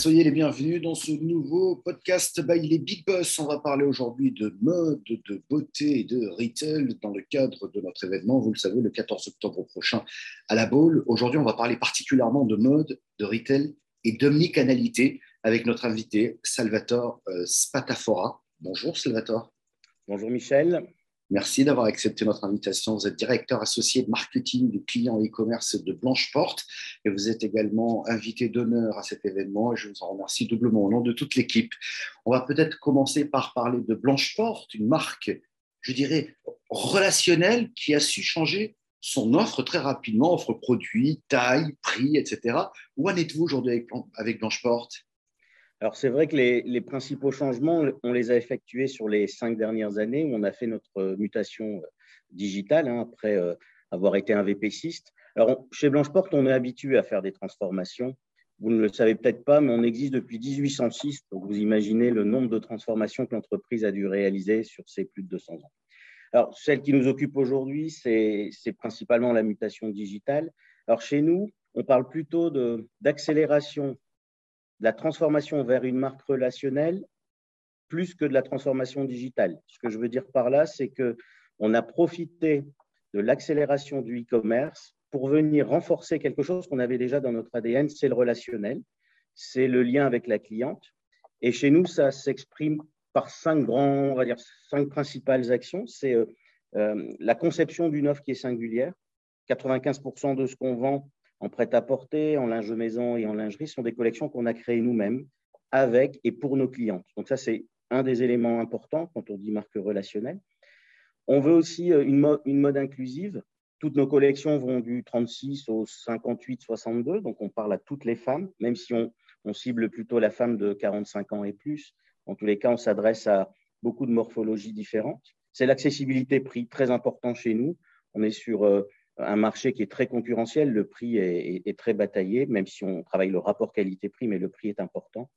soyez les bienvenus dans ce nouveau podcast by les Big Boss. On va parler aujourd'hui de mode, de beauté et de retail dans le cadre de notre événement, vous le savez, le 14 octobre prochain à la Baule. Aujourd'hui, on va parler particulièrement de mode, de retail et d'omnicanalité avec notre invité Salvatore euh, Spatafora. Bonjour Salvatore. Bonjour Michel. Merci d'avoir accepté notre invitation. Vous êtes directeur associé de marketing du client e-commerce de Blanche Porte et vous êtes également invité d'honneur à cet événement je vous en remercie doublement au nom de toute l'équipe. On va peut-être commencer par parler de Blanche Porte, une marque, je dirais, relationnelle qui a su changer son offre très rapidement, offre produit, taille, prix, etc. Où en êtes-vous aujourd'hui avec Blanche Porte alors, c'est vrai que les, principaux changements, on les a effectués sur les cinq dernières années où on a fait notre mutation euh, digitale hein, après euh, avoir été un VPCiste. Alors, chez Blancheporte, on est habitué à faire des transformations. Vous ne le savez peut-être pas, mais on existe depuis 1806. Donc, vous imaginez le nombre de transformations que l'entreprise a dû réaliser sur ces plus de 200 ans. Alors, celle qui nous occupe aujourd'hui, c'est principalement la mutation digitale. Alors, chez nous, on parle plutôt d'accélération la transformation vers une marque relationnelle plus que de la transformation digitale. Ce que je veux dire par là, c'est que on a profité de l'accélération du e-commerce pour venir renforcer quelque chose qu'on avait déjà dans notre ADN, c'est le relationnel, c'est le lien avec la cliente. Et chez nous, ça s'exprime par cinq grands, on va dire cinq principales actions. C'est euh, euh, la conception d'une offre qui est singulière. 95% de ce qu'on vend en prêt-à-porter, en linge maison et en lingerie sont des collections qu'on a créées nous-mêmes avec et pour nos clients. Donc ça, c'est un des éléments importants quand on dit marque relationnelle. On veut aussi euh, une mode, inclusive. Toutes nos collections vont du 36 au 58-62, donc on parle à toutes les femmes, même si on, on cible plutôt la femme de 45 ans et plus. En tous les cas, on s'adresse à beaucoup de morphologies différentes. C'est l'accessibilité prix très important chez nous. On est sur euh, un marché qui est très concurrentiel, le prix est, très bataillé, même si on travaille le rapport qualité-prix, mais le prix est important.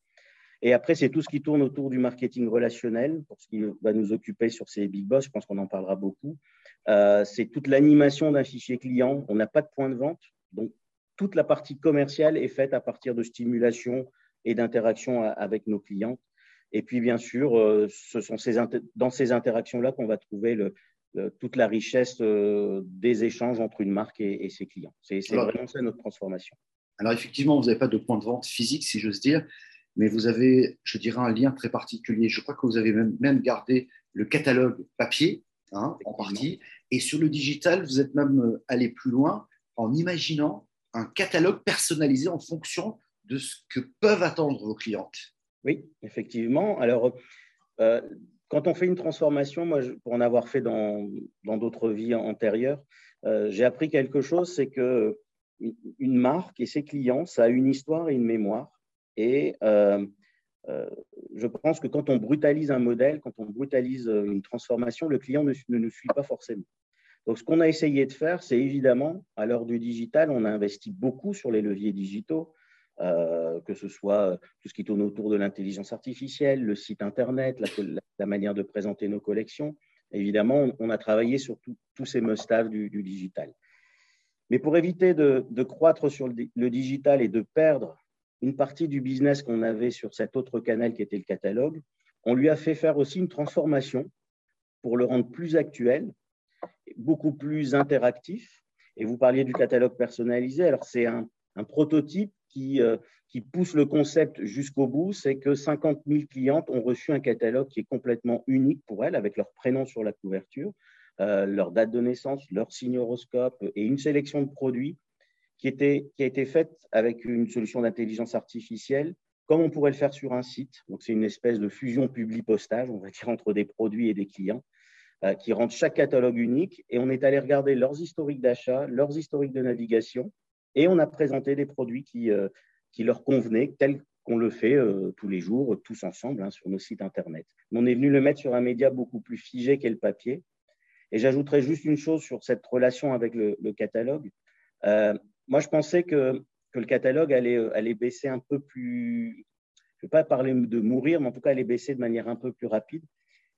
Et après, c'est tout ce qui tourne autour du marketing relationnel, pour ce qui va nous occuper sur ces big boss, je pense qu'on en parlera beaucoup. Euh, c'est toute l'animation d'un fichier client. On n'a pas de point de vente, donc toute la partie commerciale est faite à partir de stimulation et d'interaction avec nos clients. Et puis, bien sûr, euh, ce sont dans ces interactions-là qu'on va trouver le, toute la richesse euh, des échanges entre une marque et, ses clients. C'est vraiment ça notre transformation. Alors effectivement, vous n'avez pas de point de vente physique, si j'ose dire, mais vous avez, je dirais, un lien très particulier. Je crois que vous avez même, gardé le catalogue papier, hein, en partie, et sur le digital, vous êtes même euh, allé plus loin en imaginant un catalogue personnalisé en fonction de ce que peuvent attendre vos clientes. Oui, effectivement. Alors, euh, quand on fait une transformation, moi, pour en avoir fait dans d'autres vies antérieures, euh, j'ai appris quelque chose, c'est que une marque et ses clients, ça a une histoire et une mémoire. Et euh, euh, je pense que quand on brutalise un modèle, quand on brutalise une transformation, le client ne, ne nous suit pas forcément. Donc, ce qu'on a essayé de faire, c'est évidemment, à l'heure du digital, on a investi beaucoup sur les leviers digitaux. Euh, que ce soit tout ce qui tourne autour de l'intelligence artificielle, le site Internet, la, manière de présenter nos collections. Évidemment, on, a travaillé sur tous ces must du, digital. Mais pour éviter de, croître sur le, digital et de perdre une partie du business qu'on avait sur cet autre canal qui était le catalogue, on lui a fait faire aussi une transformation pour le rendre plus actuel, beaucoup plus interactif. Et vous parliez du catalogue personnalisé. Alors, c'est un prototype euh, qui, pousse le concept jusqu'au bout, c'est que 50 000 clientes ont reçu un catalogue qui est complètement unique pour elles, avec leur prénom sur la couverture, euh, leur date de naissance, leur signe horoscope et une sélection de produits qui, a été faite avec une solution d'intelligence artificielle, comme on pourrait le faire sur un site. Donc, c'est une espèce de fusion publi-postage, on va dire, entre des produits et des clients euh, qui rendent chaque catalogue unique. Et on est allé regarder leurs historiques d'achat, leurs historiques de navigation, et on a présenté des produits qui, euh, qui leur convenaient, tels qu'on le fait euh, tous les jours, tous ensemble, hein, sur nos sites Internet. on est venu le mettre sur un média beaucoup plus figé qu'est le papier. Et j'ajouterais juste une chose sur cette relation avec le, catalogue. Euh, moi, je pensais que, que, le catalogue allait, allait baisser un peu plus, je ne vais pas parler de mourir, mais en tout cas, allait baisser de manière un peu plus rapide.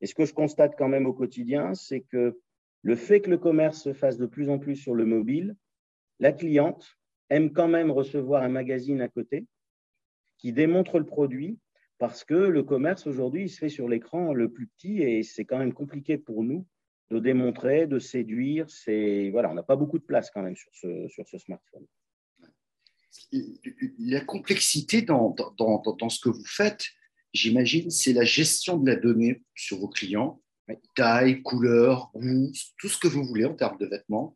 Et ce que je constate quand même au quotidien, c'est que le fait que le commerce se fasse de plus en plus sur le mobile, la cliente, aime quand même recevoir un magazine à côté. qui démontrent le produit, parce que le commerce aujourd'hui, il se fait sur l'écran le plus petit et c'est quand même compliqué pour nous de démontrer, de séduire. C'est voilà, on n'a pas beaucoup de place quand même sur ce, sur ce smartphone. La complexité dans, dans, dans, ce que vous faites, j'imagine, c'est la gestion de la donnée sur vos clients, taille, couleur, goût, tout ce que vous voulez en termes de vêtements.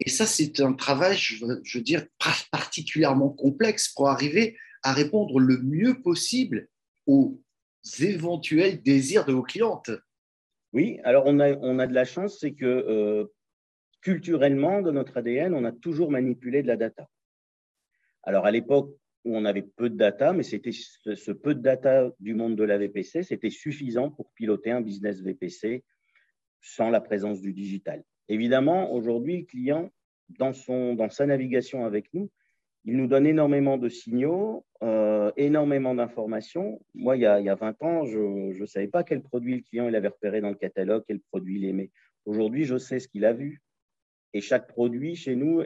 Et ça, c'est un travail, je veux dire, particulièrement complexe pour arriver à répondre le mieux possible aux éventuels désirs de vos clientes. Oui, alors on a, on a de la chance, c'est que euh, culturellement, dans notre ADN, on a toujours manipulé de la data. Alors à l'époque où on avait peu de data, mais c'était ce, peu de data du monde de la VPC, c'était suffisant pour piloter un business VPC sans la présence du digital. Évidemment, aujourd'hui, le client, dans, son, dans sa navigation avec nous, il nous donne énormément de signaux, euh, énormément d'informations. Moi, il y, a, il y, a, 20 ans, je ne savais pas quel produit le client il avait repéré dans le catalogue, quel produit il aimait. Aujourd'hui, je sais ce qu'il a vu. Et chaque produit chez nous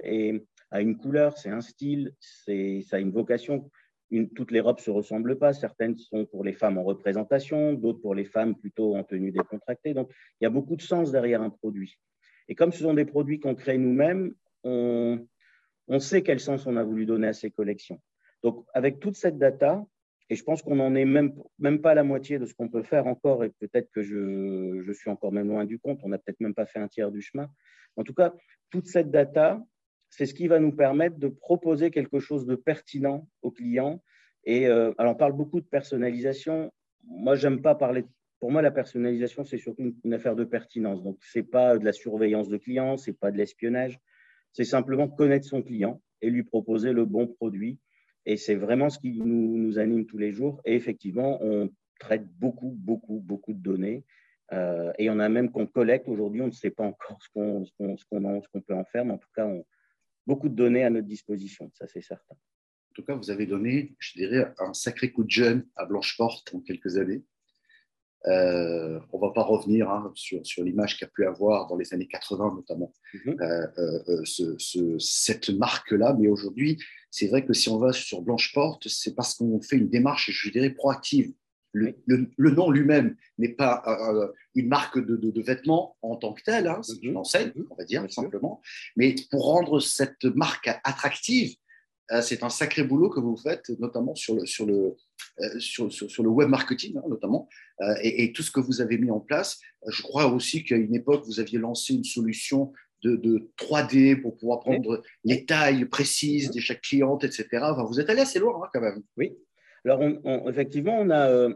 a une couleur, c'est un style, ça a une vocation. Toutes les robes ne se ressemblent pas. Certaines sont pour les femmes en représentation, d'autres pour les femmes plutôt en tenue décontractée. Donc, il y a beaucoup de sens derrière un produit. Et comme ce sont des produits qu'on crée nous-mêmes, on, sait quel sens on a voulu donner à ces collections. Donc, avec toute cette data, et je pense qu'on n'en est même, pas la moitié de ce qu'on peut faire encore, et peut-être que je, suis encore même loin du compte, on n'a peut-être même pas fait un tiers du chemin. En tout cas, toute cette data, c'est ce qui va nous permettre de proposer quelque chose de pertinent aux clients. Et euh, alors, on parle beaucoup de personnalisation. Moi, j'aime pas parler. Pour moi, la personnalisation, c'est surtout une, affaire de pertinence. Donc, c'est pas de la surveillance de clients, c'est pas de l'espionnage c'est simplement connaître son client et lui proposer le bon produit. Et c'est vraiment ce qui nous, anime tous les jours. Et effectivement, on traite beaucoup, beaucoup, beaucoup de données. Euh, et en a même qu'on collecte aujourd'hui. On ne sait pas encore ce qu'on ce peut en faire, mais en tout cas, on, beaucoup de données à notre disposition, ça c'est certain. En tout cas, vous avez donné, je dirais, un sacré coup de jeune à Blanche-Porte en quelques années. Euh, on ne va pas revenir hein, sur, sur l'image qu'a pu avoir dans les années 80 notamment mhm. euh, euh, cette marque-là. Mais aujourd'hui, c'est vrai que si on va sur Blanche Porte, c'est parce qu'on fait une démarche, je dirais, proactive. Le, nom lui-même n'est pas une marque de, vêtements en tant que telle, hein, c'est une mhm. enseigne, mhm. on va dire, simplement. Mais pour rendre cette marque attractive, c'est un sacré boulot que vous faites, notamment sur le, sur le, euh, sur, sur, le web marketing hein, notamment, euh, et, tout ce que vous avez mis en place. Euh, je crois aussi qu'à une époque, vous aviez lancé une solution de, 3D pour pouvoir prendre les tailles précises de chaque cliente, etc. Enfin, vous êtes allé assez loin hein, quand même. Oui. Alors, effectivement, on a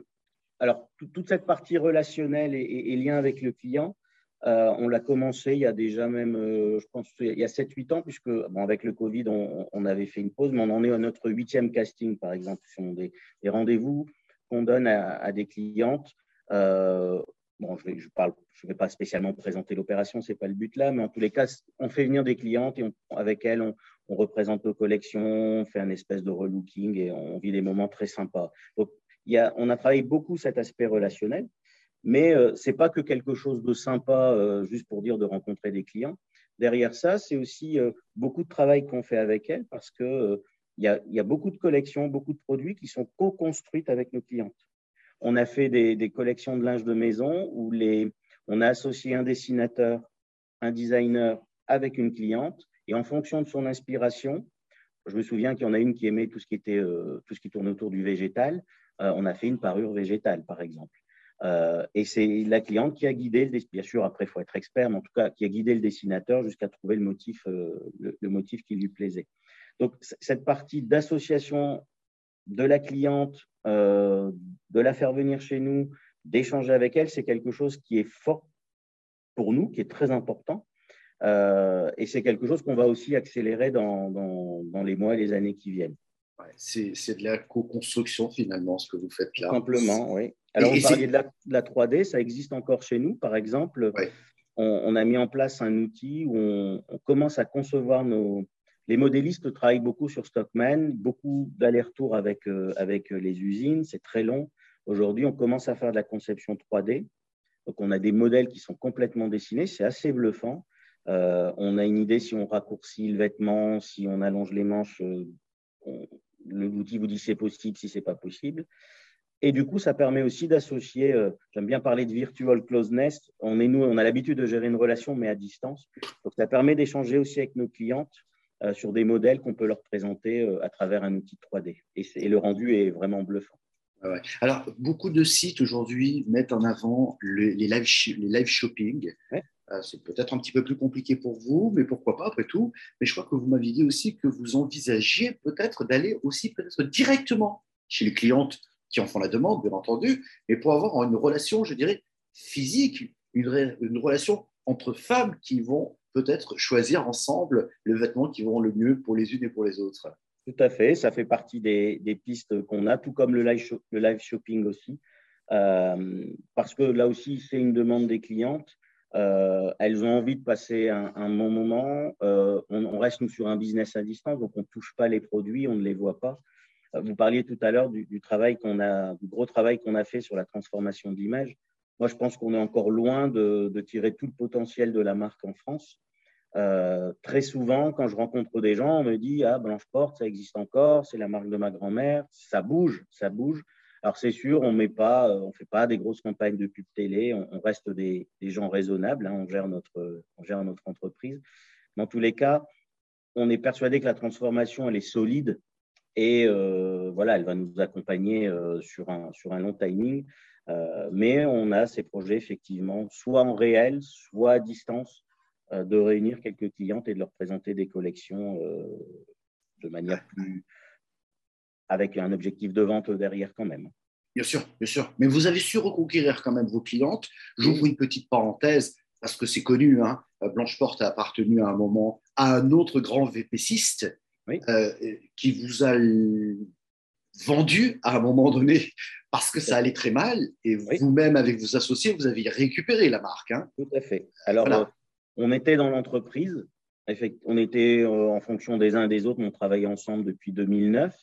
alors, toute cette partie relationnelle et, et, lien avec le client. Euh, on l'a commencé il y a déjà même, euh, je pense, il y a 7-8 ans, puisque bon, avec le Covid, on, avait fait une pause, mais on en est à notre huitième casting, par exemple, sur des, des rendez-vous qu'on donne à, des clientes. Euh, bon, je ne je je vais pas spécialement présenter l'opération, ce n'est pas le but là, mais en tous les cas, on fait venir des clientes et avec elles, on, représente nos collections, on fait un espèce de relooking et on vit des moments très sympas. Donc, il y a, on a travaillé beaucoup cet aspect relationnel. Mais euh, ce n'est pas que quelque chose de sympa, euh, juste pour dire de rencontrer des clients. Derrière ça, c'est aussi euh, beaucoup de travail qu'on fait avec elles parce qu'il y, a, y a beaucoup de collections, beaucoup de produits qui sont co-construites avec nos clientes. On a fait des, collections de linge de maison où on a associé un dessinateur, un designer avec une cliente et en fonction de son inspiration, je me souviens qu'il y en a une qui aimait tout ce qui tout ce qui tourne autour du végétal. on a fait une parure végétale, par exemple. Euh, et c'est la cliente qui a guidé, le, bien sûr, après, il faut être expert, mais en tout cas, qui a guidé le dessinateur jusqu'à trouver le motif, euh, le, motif qui lui plaisait. Donc, cette partie d'association de la cliente, euh, de la faire venir chez nous, d'échanger avec elle, c'est quelque chose qui est fort pour nous, qui est très important. et c'est quelque chose qu'on va aussi accélérer dans, dans, dans, les mois et les années qui viennent. Ouais, c'est de la co-construction finalement, ce que vous faites là. Simplement, oui. Alors, on parlait de la, 3D, ça existe encore chez nous. Par exemple, on, a mis en place un outil où on, commence à concevoir nos. Les modélistes travaillent beaucoup sur Stockman, beaucoup d'allers-retours avec, euh, avec les usines, c'est très long. Aujourd'hui, on commence à faire de la conception 3D. Donc, on a des modèles qui sont complètement dessinés, c'est assez bluffant. Euh, on a une idée si on raccourcit le vêtement, si on allonge les manches, euh, l'outil vous dit c'est possible si c'est pas possible. Et du coup, ça permet aussi d'associer, euh, j'aime bien parler de virtual closeness, on, est, nous, on a l'habitude de gérer une relation, mais à distance. Donc, ça permet d'échanger aussi avec nos clientes euh, sur des modèles qu'on peut leur présenter euh, à travers un outil 3D. Et, le rendu est vraiment bluffant. Alors, beaucoup de sites aujourd'hui mettent en avant les, live, les live shopping. c'est peut-être un petit peu plus compliqué pour vous, mais pourquoi pas après tout. Mais je crois que vous m'aviez dit aussi que vous envisagiez peut-être d'aller aussi peut-être directement chez les clientes qui en font la demande, bien entendu, mais pour avoir une relation, je dirais, physique, une, relation entre femmes qui vont peut-être choisir ensemble le vêtement qui vont le mieux pour les unes et pour les autres. Tout à fait, ça fait partie des, pistes qu'on a, tout comme le live, le live shopping aussi, euh, parce que là aussi, c'est une demande des clientes. Euh, elles ont envie de passer un, bon moment. Euh, on, on, reste nous sur un business à distance, donc on ne touche pas les produits, on ne les voit pas. Vous parliez tout à l'heure du, travail qu'on a, du gros travail qu'on a fait sur la transformation d'image. Moi, je pense qu'on est encore loin de, tirer tout le potentiel de la marque en France. Euh, très souvent, quand je rencontre des gens, on me dit Ah, Blanche Porte, ça existe encore, c'est la marque de ma grand-mère. Ça bouge, ça bouge. Alors, c'est sûr, on ne fait pas des grosses campagnes de pub télé, on, reste des, gens raisonnables, hein, on, gère notre, on gère notre entreprise. Dans tous les cas, on est persuadé que la transformation, elle est solide et euh, voilà, elle va nous accompagner euh, sur, un, sur un long timing. Euh, mais on a ces projets effectivement, soit en réel, soit à distance, de réunir quelques clientes et de leur présenter des collections de manière plus. avec un objectif de vente derrière quand même. Bien sûr, bien sûr. Mais vous avez su reconquérir quand même vos clientes. J'ouvre une petite parenthèse parce que c'est connu. Hein. Blanche Porte a appartenu à un moment à un autre grand VPCiste euh, qui vous a vendu à un moment donné parce que ça allait très mal et vous-même avec vos associés, vous aviez récupéré la marque. Hein. Tout à fait. Alors, euh, on était dans l'entreprise, on était euh, en fonction des uns et des autres, on travaillait ensemble depuis 2009.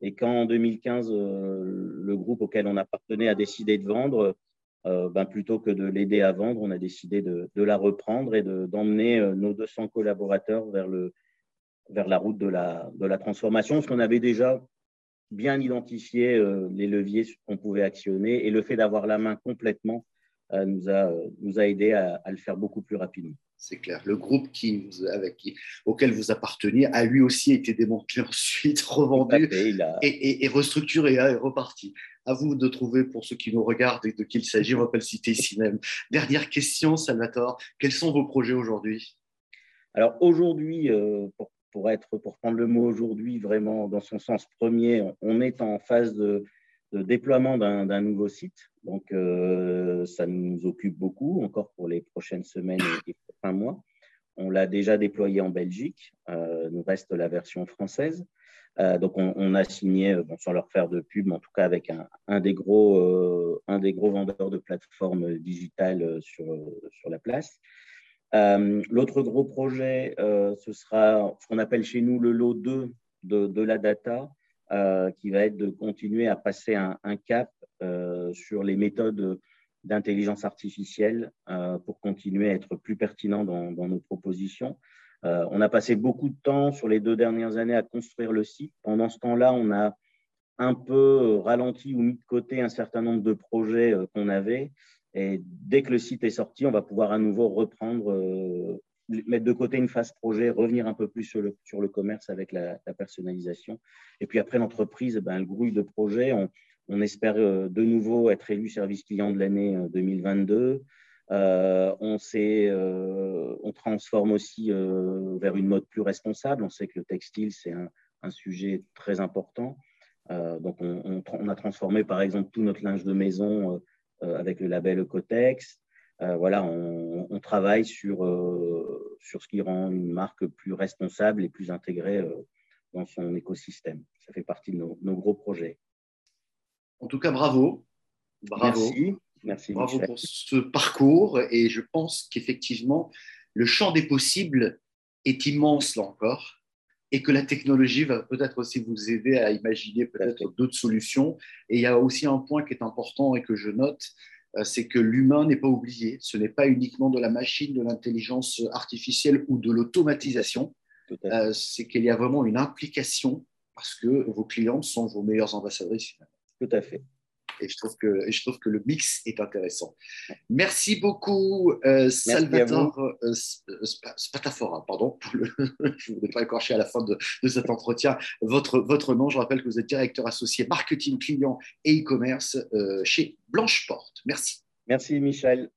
Et quand en 2015, le groupe auquel on appartenait a décidé de vendre, ben, plutôt que de l'aider à vendre, on a décidé de, la reprendre et d'emmener nos 200 collaborateurs vers le, vers la route de la, de la transformation, parce qu'on avait déjà bien identifié euh, les leviers qu'on pouvait actionner et le fait d'avoir la main complètement euh, nous, a, nous a aidé à, le faire beaucoup plus rapidement. C'est clair. Le groupe qui, avec qui, auquel vous apparteniez a lui aussi été démantelé ensuite, revendu et, et, restructuré hein, et reparti. À vous de trouver, pour ceux qui nous regardent et de qui il s'agit, on va pas le citer ici même. Dernière question, Salvatore. Quels sont vos projets aujourd'hui? Alors aujourd'hui, euh, pour pour être, pour prendre le mot aujourd'hui, vraiment dans son sens premier, on est en phase de, déploiement d'un nouveau site. Donc, euh, ça nous occupe beaucoup, encore pour les prochaines semaines et, prochains mois. On l'a déjà déployé en Belgique. Euh, nous reste la version française. Euh, donc, on, a signé, bon, sans leur faire de pub, en tout cas avec un, des, gros, un des gros vendeurs de plateformes digitales sur, sur la place. Euh, l'autre gros projet, euh, ce sera ce qu'on appelle chez nous le lot 2 de, la data, euh, qui va être de continuer à passer un, cap sur les méthodes d'intelligence artificielle pour continuer à être plus pertinent dans, nos propositions. on a passé beaucoup de temps sur les deux dernières années à construire le site. Pendant ce temps-là, on a un peu ralenti ou mis de côté un certain nombre de projets qu'on avait et dès que le site est sorti, on va pouvoir à nouveau reprendre, euh, mettre de côté une phase projet, revenir un peu plus sur le, sur le commerce avec la, personnalisation. Et puis après, l'entreprise, ben, elle grouille de projets. On, espère euh, de nouveau être élu service client de l'année 2022. Euh, on, on transforme aussi vers une mode plus responsable. On sait que le textile, c'est un, sujet très important. donc, on, a transformé, par exemple, tout notre linge de maison euh, avec le label Ecotex. Euh, voilà, on, travaille sur, euh, sur ce qui rend une marque plus responsable et plus intégrée dans son écosystème. Ça fait partie de nos, gros projets. En tout cas, bravo. Bravo. Merci. Merci bravo pour ce parcours. Et je pense qu'effectivement, le champ des possibles est immense là encore et que la technologie va peut-être aussi vous aider à imaginer peut-être d'autres solutions. Et il y a aussi un point qui est important et que je note, euh, c'est que l'humain n'est pas oublié. Ce n'est pas uniquement de la machine, de l'intelligence artificielle ou de l'automatisation. Euh, c'est qu'il y a vraiment une implication parce que vos clients sont vos meilleurs ambassadrices. Tout à fait. Et je trouve que, je trouve que le mix est intéressant. Merci beaucoup, euh, Salvatore euh, Spatafora. Pardon, je ne voulais pas écorcher à la fin de, cet entretien votre, votre nom. Je rappelle que vous êtes directeur associé marketing client et e-commerce chez Blanche Porte. Merci. Merci, Michel.